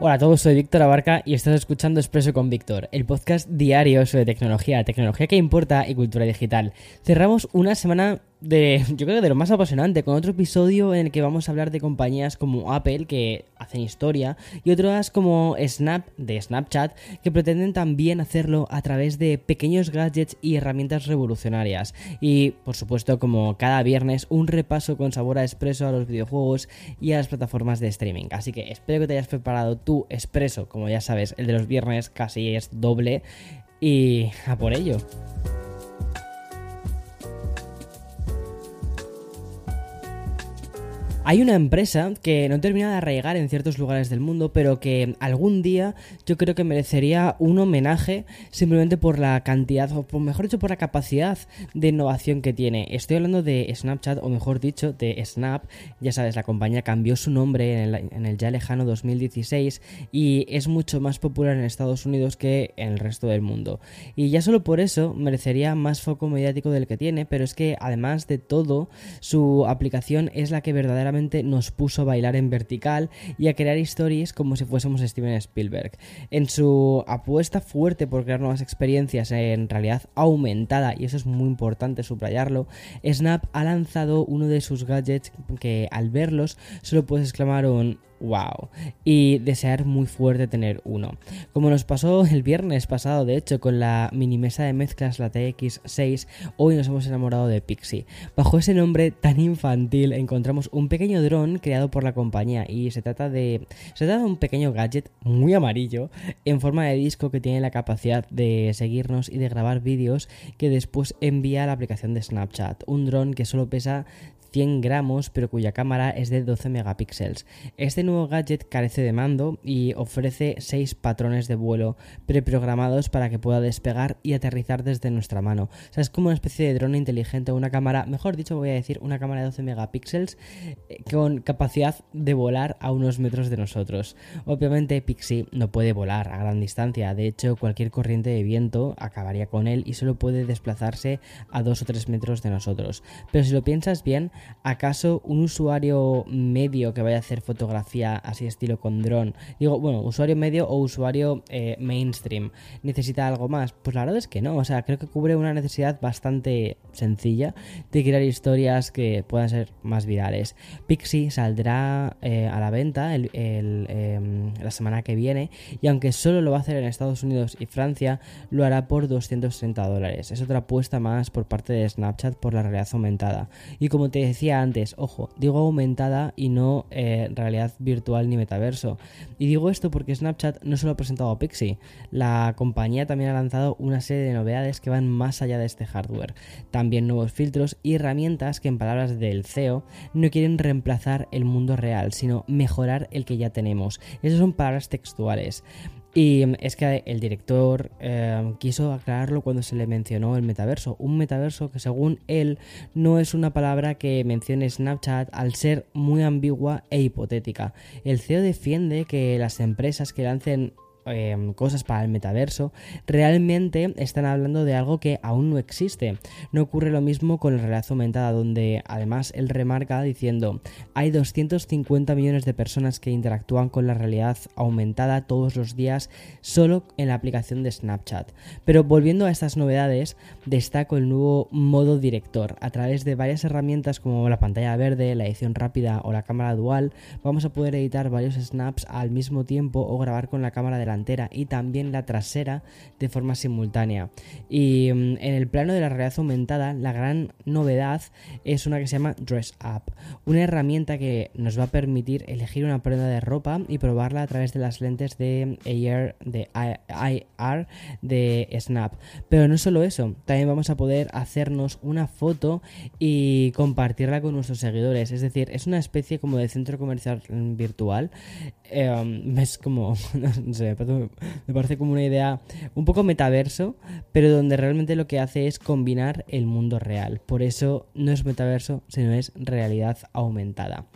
Hola a todos, soy Víctor Abarca y estás escuchando Expreso con Víctor, el podcast diario sobre tecnología, tecnología que importa y cultura digital. Cerramos una semana de, yo creo que de lo más apasionante, con otro episodio en el que vamos a hablar de compañías como Apple, que hacen historia, y otras como Snap, de Snapchat, que pretenden también hacerlo a través de pequeños gadgets y herramientas revolucionarias. Y, por supuesto, como cada viernes, un repaso con sabor a expreso a los videojuegos y a las plataformas de streaming. Así que espero que te hayas preparado tu expreso, como ya sabes, el de los viernes casi es doble, y a por ello. Hay una empresa que no termina de arraigar en ciertos lugares del mundo, pero que algún día yo creo que merecería un homenaje simplemente por la cantidad, o mejor dicho, por la capacidad de innovación que tiene. Estoy hablando de Snapchat, o mejor dicho, de Snap. Ya sabes, la compañía cambió su nombre en el ya lejano 2016 y es mucho más popular en Estados Unidos que en el resto del mundo. Y ya solo por eso merecería más foco mediático del que tiene, pero es que además de todo, su aplicación es la que verdaderamente nos puso a bailar en vertical y a crear historias como si fuésemos Steven Spielberg. En su apuesta fuerte por crear nuevas experiencias en realidad aumentada, y eso es muy importante subrayarlo, Snap ha lanzado uno de sus gadgets que al verlos solo puedes exclamar un wow. Y desear muy fuerte tener uno. Como nos pasó el viernes pasado, de hecho, con la mini mesa de mezclas, la TX6, hoy nos hemos enamorado de Pixie. Bajo ese nombre tan infantil encontramos un pequeño dron creado por la compañía y se trata de se trata de un pequeño gadget muy amarillo en forma de disco que tiene la capacidad de seguirnos y de grabar vídeos que después envía a la aplicación de Snapchat. Un dron que solo pesa 100 gramos, pero cuya cámara es de 12 megapíxeles. Este nuevo gadget carece de mando y ofrece 6 patrones de vuelo preprogramados para que pueda despegar y aterrizar desde nuestra mano. O sea, es como una especie de drone inteligente, una cámara, mejor dicho, voy a decir, una cámara de 12 megapíxeles eh, con capacidad de volar a unos metros de nosotros. Obviamente Pixie no puede volar a gran distancia, de hecho cualquier corriente de viento acabaría con él y solo puede desplazarse a 2 o 3 metros de nosotros. Pero si lo piensas bien, ¿acaso un usuario medio que vaya a hacer fotografía así estilo con dron, digo, bueno, usuario medio o usuario eh, mainstream, necesita algo más? Pues la verdad es que no, o sea, creo que cubre una necesidad bastante sencilla de crear historias que puedan ser más virales. Pixie saldrá eh, a la venta em, la semana que viene y aunque solo lo va a hacer en Estados Unidos y Francia, lo hará por 230 dólares. Es otra apuesta más por parte de Snapchat por la realidad aumentada. Y como te decía antes, ojo, digo aumentada y no eh, realidad virtual ni metaverso. Y digo esto porque Snapchat no solo ha presentado a Pixie, la compañía también ha lanzado una serie de novedades que van más allá de este hardware. También nuevos filtros y herramientas que en palabras del CEO no quieren reemplazar el mundo real, sino mejorar el que ya tenemos. Esas son palabras textuales. Y es que el director eh, quiso aclararlo cuando se le mencionó el metaverso. Un metaverso que según él no es una palabra que mencione Snapchat al ser muy ambigua e hipotética. El CEO defiende que las empresas que lancen Em, cosas para el metaverso, realmente están hablando de algo que aún no existe. No ocurre lo mismo con la realidad aumentada, donde además él remarca diciendo, hay 250 millones de personas que interactúan con la realidad aumentada todos los días solo en la aplicación de Snapchat. Pero volviendo a estas novedades, destaco el nuevo modo director. A través de varias herramientas como la pantalla verde, la edición rápida o la cámara dual, vamos a poder editar varios snaps al mismo tiempo o grabar con la cámara de la delantera y también la trasera de forma simultánea. Y mm, en el plano de la realidad aumentada, la gran novedad es una que se llama Dress Up, una herramienta que nos va a permitir elegir una prenda de ropa y probarla a través de las lentes de AR, de IR de Snap. Pero no solo eso, también vamos a poder hacernos una foto y compartirla con nuestros seguidores. Es decir, es una especie como de centro comercial virtual. Eh, es como, no sé, me parece como una idea un poco metaverso, pero donde realmente lo que hace es combinar el mundo real. Por eso no es metaverso, sino es realidad aumentada.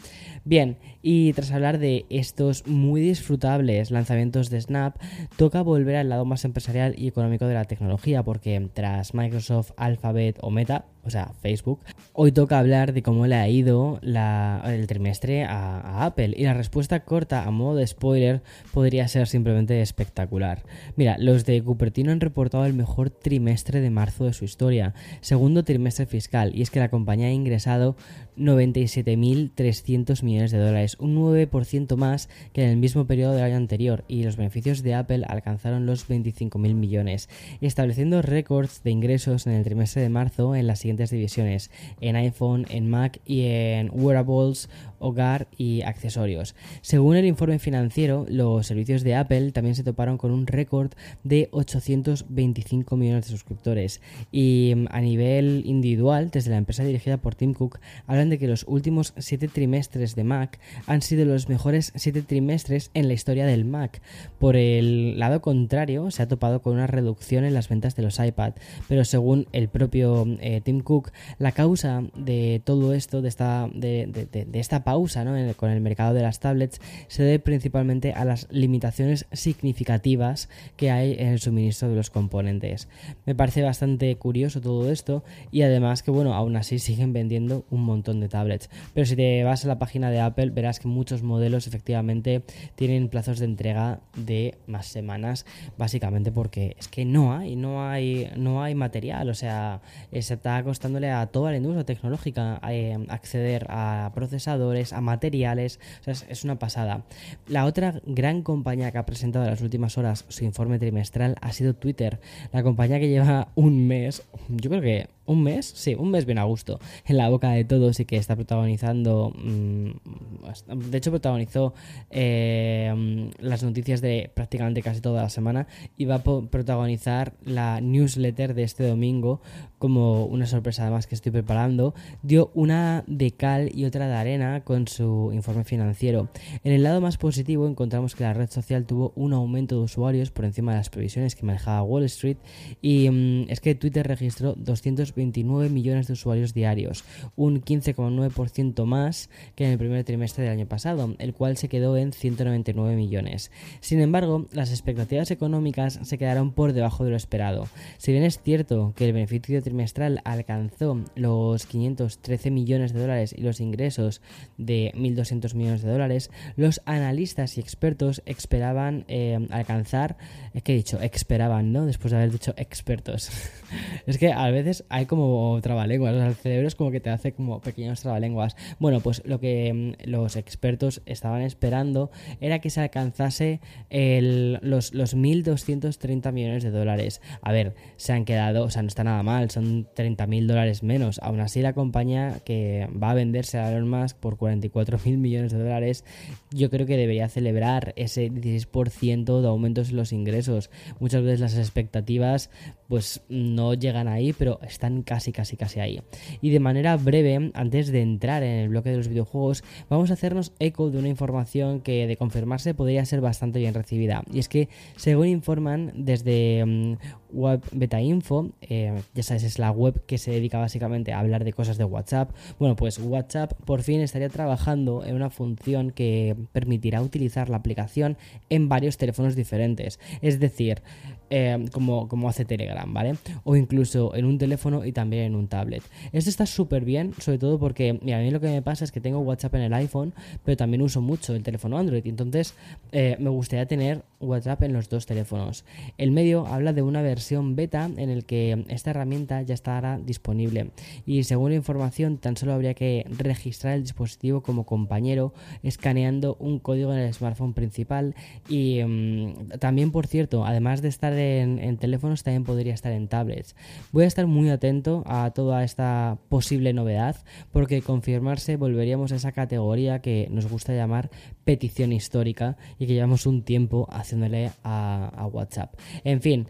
Bien, y tras hablar de estos muy disfrutables lanzamientos de Snap, toca volver al lado más empresarial y económico de la tecnología, porque tras Microsoft, Alphabet o Meta, o sea, Facebook, hoy toca hablar de cómo le ha ido el trimestre a, Apple. Y la respuesta corta, a modo de spoiler, podría ser simplemente espectacular. Mira, los de Cupertino han reportado el mejor trimestre de marzo de su historia, segundo trimestre fiscal, y es que la compañía ha ingresado 97.300 millones de dólares, un 9% más que en el mismo periodo del año anterior, y los beneficios de Apple alcanzaron los 25.000 millones, estableciendo récords de ingresos en el trimestre de marzo en las siguientes divisiones, en iPhone, en Mac y en wearables, hogar y accesorios. Según el informe financiero, los servicios de Apple también se toparon con un récord de 825 millones de suscriptores, y mm, a nivel individual, desde la empresa dirigida por Tim Cook, hablan de que los últimos 7 trimestres de Mac han sido los mejores 7 trimestres en la historia del Mac. Por el lado contrario, se ha topado con una reducción en las ventas de los iPad, pero según el propio eh, Tim Cook, la causa de todo esto, de esta, de, esta pausa con el mercado de las tablets, se debe principalmente a las limitaciones significativas que hay en el suministro de los componentes. Me parece bastante curioso todo esto y además que bueno, aún así siguen vendiendo un montón de tablets. Pero si te vas a la página de Apple, verás que muchos modelos efectivamente tienen plazos de entrega de más semanas, básicamente porque es que no hay, no hay, no hay material. O sea, se está costándole a toda la industria tecnológica eh, acceder a procesadores, a materiales. O sea, es, es una pasada. La otra gran compañía que ha presentado en las últimas horas su informe trimestral ha sido Twitter. La compañía que lleva un mes, yo creo que un mes, sí, un mes bien a gusto, en la boca de todos y que está protagonizando, mm, de hecho protagonizó eh, las noticias de prácticamente casi toda la semana y va a protagonizar la newsletter de este domingo como una sorpresa además que estoy preparando, dio una de cal y otra de arena con su informe financiero. En el lado más positivo encontramos que la red social tuvo un aumento de usuarios por encima de las previsiones que manejaba Wall Street y mm, es que Twitter registró 200 29 millones de usuarios diarios, un 15,9% más que en el primer trimestre del año pasado, el cual se quedó en 199 millones. Sin embargo, las expectativas económicas se quedaron por debajo de lo esperado. Si bien es cierto que el beneficio trimestral alcanzó los 513 millones de dólares y los ingresos de 1.200 millones de dólares, los analistas y expertos esperaban eh, alcanzar, es que he dicho, esperaban, ¿no? Después de haber dicho expertos. es que a veces hay como trabalenguas, el cerebro es como que te hace como pequeños trabalenguas. Bueno, pues lo que mm, los expertos estaban esperando era que se alcanzase los, los 1.230 millones de dólares. A ver, se han quedado, o sea, no está nada mal, son 30.000 dólares menos. Aún así, la compañía que va a venderse a Elon Musk por 44.000 millones de dólares, yo creo que debería celebrar ese 16% de aumentos en los ingresos. Muchas veces las expectativas pues no llegan ahí, pero están casi, casi, casi ahí. Y de manera breve, antes de entrar en el bloque de los videojuegos, vamos a hacernos eco de una información que de confirmarse podría ser bastante bien recibida. Y es que, según informan desde mm, Web Beta Info, eh, ya sabes, es la web que se dedica básicamente a hablar de cosas de WhatsApp. Bueno, pues WhatsApp por fin estaría trabajando en una función que permitirá utilizar la aplicación en varios teléfonos diferentes. Es decir, eh, como, como hace Telegram, ¿vale? O incluso en un teléfono y también en un tablet. Esto está súper bien, sobre todo porque, a mí lo que me pasa es que tengo WhatsApp en el iPhone, pero también uso mucho el teléfono Android. Entonces eh, me gustaría tener WhatsApp en los dos teléfonos. El medio habla de una versión beta en el que esta herramienta ya estará disponible y según la información tan solo habría que registrar el dispositivo como compañero escaneando un código en el smartphone principal y mm, también por cierto, además de estar en, en teléfonos también podría estar en tablets. Voy a estar muy atento a toda esta posible novedad porque confirmarse volveríamos a esa categoría que nos gusta llamar petición histórica y que llevamos un tiempo haciéndole a, WhatsApp. En fin.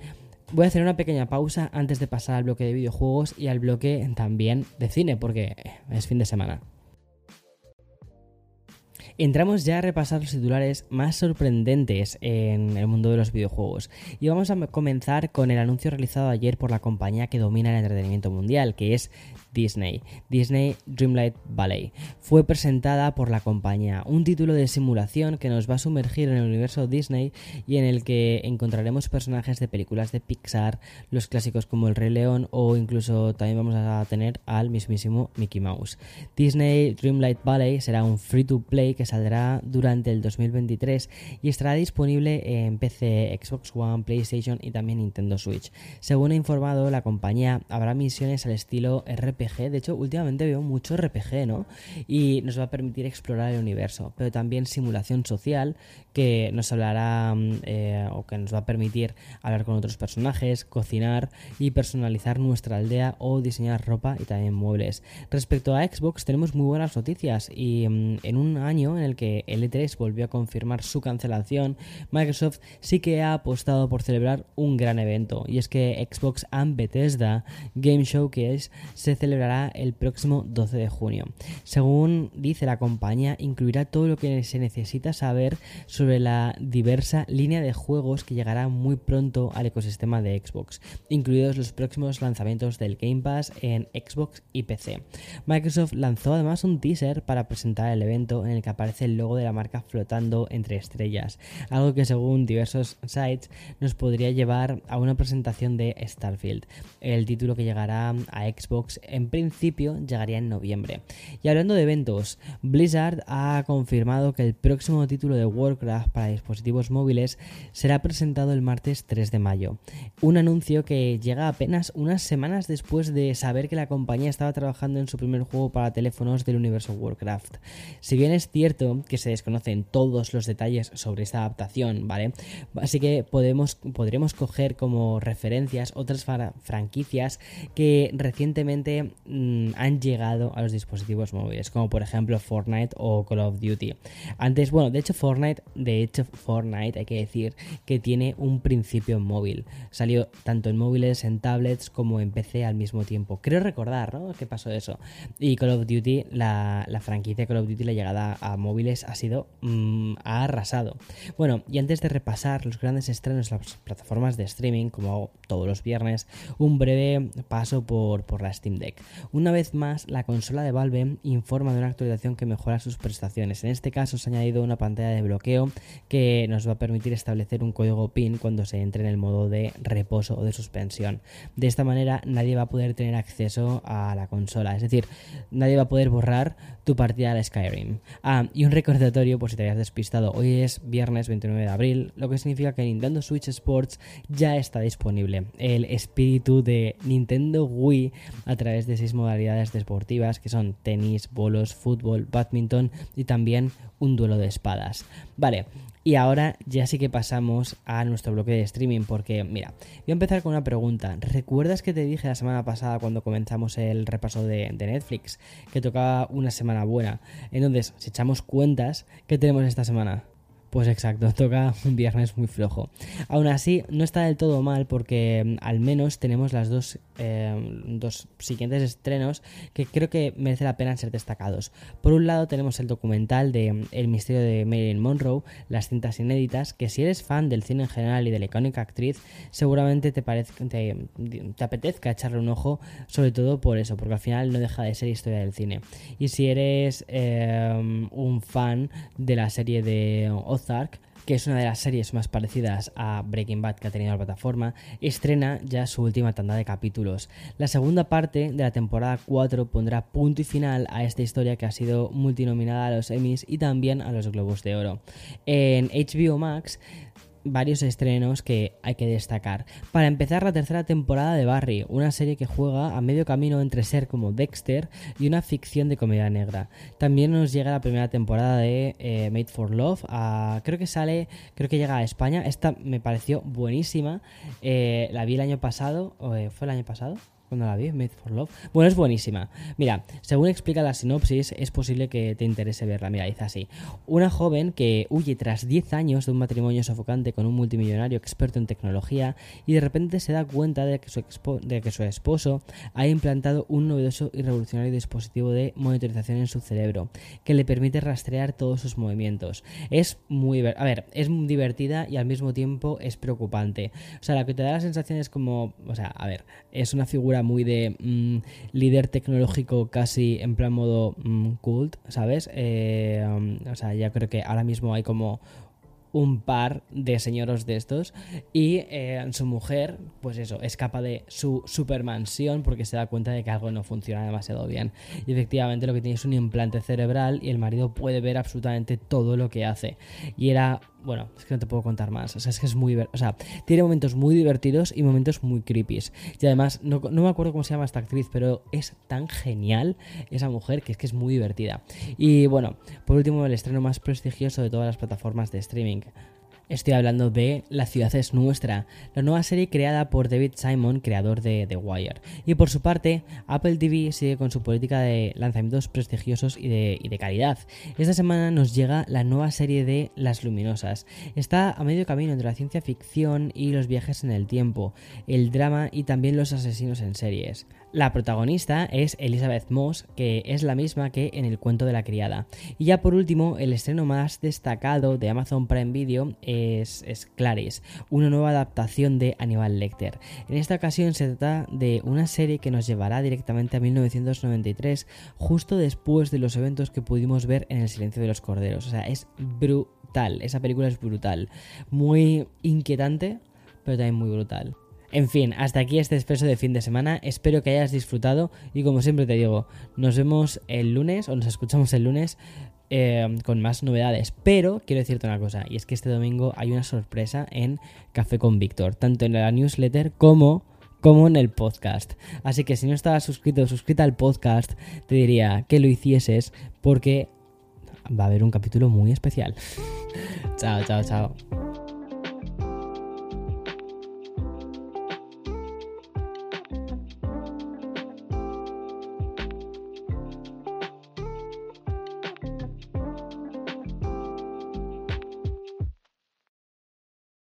Voy a hacer una pequeña pausa antes de pasar al bloque de videojuegos y al bloque también de cine, porque es fin de semana. Entramos ya a repasar los titulares más sorprendentes en el mundo de los videojuegos. Y vamos a comenzar con el anuncio realizado ayer por la compañía que domina el entretenimiento mundial, que es Disney, Disney Dreamlight Valley. Fue presentada por la compañía, un título de simulación que nos va a sumergir en el universo Disney y en el que encontraremos personajes de películas de Pixar, los clásicos como El Rey León o incluso también vamos a tener al mismísimo Mickey Mouse. Disney Dreamlight Valley será un free to play que saldrá durante el 2023 y estará disponible en PC, Xbox One, PlayStation y también Nintendo Switch. Según ha informado la compañía, habrá misiones al estilo RPG de hecho, últimamente veo mucho RPG, ¿no? Y nos va a permitir explorar el universo, pero también simulación social que nos hablará mm, eh, o que nos va a permitir hablar con otros personajes, cocinar y personalizar nuestra aldea o diseñar ropa y también muebles. Respecto a Xbox, tenemos muy buenas noticias y mm, en un año en el que el E3 volvió a confirmar su cancelación, Microsoft sí que ha apostado por celebrar un gran evento y es que Xbox and Bethesda Game Showcase se celebrará el próximo 12 de junio. Según dice la compañía, incluirá todo lo que se necesita saber sobre la diversa línea de juegos que llegará muy pronto al ecosistema de Xbox, incluidos los próximos lanzamientos del Game Pass en Xbox y PC. Microsoft lanzó además un teaser para presentar el evento en el que aparece el logo de la marca flotando entre estrellas, algo que según diversos sites nos podría llevar a una presentación de Starfield, el título que llegará a Xbox principio llegaría en noviembre. Y hablando de eventos, Blizzard ha confirmado que el próximo título de Warcraft para dispositivos móviles será presentado el martes 3 de mayo. Un anuncio que llega apenas unas semanas después de saber que la compañía estaba trabajando en su primer juego para teléfonos del universo Warcraft. Si bien es cierto que se desconocen todos los detalles sobre esta adaptación, ¿vale? Así que podemos, podremos coger como referencias otras franquicias que recientemente Mm, han llegado a los dispositivos móviles, como por ejemplo Fortnite o Call of Duty. Antes, bueno, de hecho Fortnite, de hecho Fortnite hay que decir que tiene un principio móvil. Salió tanto en móviles, en tablets como en PC al mismo tiempo. Creo recordar, ¿no? ¿Qué pasó eso? Y Call of Duty, la, franquicia Call of Duty, la llegada a móviles ha sido mm, ha arrasado. Bueno, y antes de repasar los grandes estrenos en las plataformas de streaming, como todos los viernes, un breve paso por, por la Steam Deck. Una vez más, la consola de Valve informa de una actualización que mejora sus prestaciones. En este caso se ha añadido una pantalla de bloqueo que nos va a permitir establecer un código PIN cuando se entre en el modo de reposo o de suspensión. De esta manera nadie va a poder tener acceso a la consola, es decir, nadie va a poder borrar tu partida al Skyrim. Ah, y un recordatorio por si te habías despistado, hoy es viernes 29 de abril, lo que significa que Nintendo Switch Sports ya está disponible. El espíritu de Nintendo Wii a través de seis modalidades deportivas que son tenis, bolos, fútbol, badminton y también un duelo de espadas. Vale, y ahora ya sí que pasamos a nuestro bloque de streaming porque, mira, voy a empezar con una pregunta. ¿Recuerdas que te dije la semana pasada cuando comenzamos el repaso de, de Netflix que tocaba una semana buena? Entonces, si echamos cuentas, ¿qué tenemos esta semana? Pues exacto, toca un viernes muy flojo. Aún así, no está del todo mal porque mm, al menos tenemos las dos, eh, dos siguientes estrenos que creo que merece la pena ser destacados. Por un lado tenemos el documental de mm, El misterio de Marilyn Monroe, las cintas inéditas, que si eres fan del cine en general y de la icónica actriz, seguramente te, te, apetezca echarle un ojo, sobre todo por eso, porque al final no deja de ser historia del cine. Y si eres eh, un fan de la serie de Que es una de las series más parecidas a Breaking Bad que ha tenido la plataforma, estrena ya su última tanda de capítulos. La segunda parte de la temporada 4 pondrá punto y final a esta historia que ha sido multinominada a los Emmys y también a los Globos de Oro. En HBO Max varios estrenos que hay que destacar. Para empezar, la tercera temporada de Barry, una serie que juega a medio camino entre ser como Dexter y una ficción de comedia negra. También nos llega la primera temporada de eh, Made for Love, creo que sale, creo que llega a España. Esta me pareció buenísima, eh, la vi el año pasado, eh, ¿fue el año pasado? Cuando la vi, Made for Love. Bueno, es buenísima. Mira, según explica la sinopsis, es posible que te interese verla. Mira, dice así. Una joven que huye tras 10 años de un matrimonio sofocante con un multimillonario experto en tecnología y de repente se da cuenta de que su, de que su esposo ha implantado un novedoso y revolucionario dispositivo de monitorización en su cerebro que le permite rastrear todos sus movimientos. Es muy... A ver, es muy divertida y al mismo tiempo es preocupante. O sea, lo que te da la sensación es como... O sea, a ver, es una figura muy de mm, líder tecnológico casi en plan modo mm, cult, ¿sabes? Eh, um, o sea, ya creo que ahora mismo hay como un par de señoros de estos y eh, su mujer, pues eso, escapa de su supermansión porque se da cuenta de que algo no funciona demasiado bien. Y efectivamente lo que tiene es un implante cerebral y el marido puede ver absolutamente todo lo que hace. Y era bueno, es que no te puedo contar más. O sea, es que es muy. O sea, tiene momentos muy divertidos y momentos muy creepy. Y además, no, no, me acuerdo cómo se llama esta actriz, pero es tan genial esa mujer que es que es muy divertida. Y bueno, por último, el estreno más prestigioso de todas las plataformas de streaming. Estoy hablando de La ciudad es nuestra, la nueva serie creada por David Simon, creador de The Wire. Y por su parte, Apple TV sigue con su política de lanzamientos prestigiosos y de, calidad. Esta semana nos llega la nueva serie de Las Luminosas. Está a medio camino entre la ciencia ficción y los viajes en el tiempo, el drama y también los asesinos en series. La protagonista es Elizabeth Moss, que es la misma que en el cuento de la criada. Y ya por último, el estreno más destacado de Amazon Prime Video es, es una nueva adaptación de Aníbal Lecter. En esta ocasión se trata de una serie que nos llevará directamente a 1993, justo después de los eventos que pudimos ver en El silencio de los corderos. O sea, es brutal, esa película es brutal. Muy inquietante, pero también muy brutal. En fin, hasta aquí este expreso de fin de semana. Espero que hayas disfrutado y como siempre te digo, nos vemos el lunes o nos escuchamos el lunes eh, con más novedades. Pero quiero decirte una cosa, y es que este domingo hay una sorpresa en Café con Víctor, tanto en la newsletter como como en el podcast. Así que si no estabas suscrito o suscrita al podcast, te diría que lo hicieses porque va a haber un capítulo muy especial. chao, chao, chao.